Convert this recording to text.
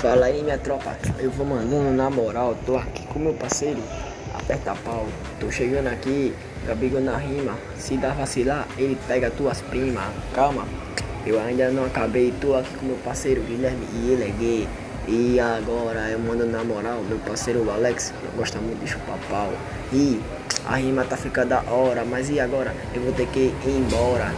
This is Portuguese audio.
Fala aí, minha tropa. Eu vou mandando na moral. Tô aqui com meu parceiro. Aperta pau. Tô chegando aqui. gabigol na rima. Se dá vacilar, ele pega tuas primas. Calma. Eu ainda não acabei. Tô aqui com meu parceiro Guilherme e ele é gay. E agora eu mando na moral. Meu parceiro Alex gosta muito de chupar pau. E a rima tá ficando da hora. Mas e agora? Eu vou ter que ir embora.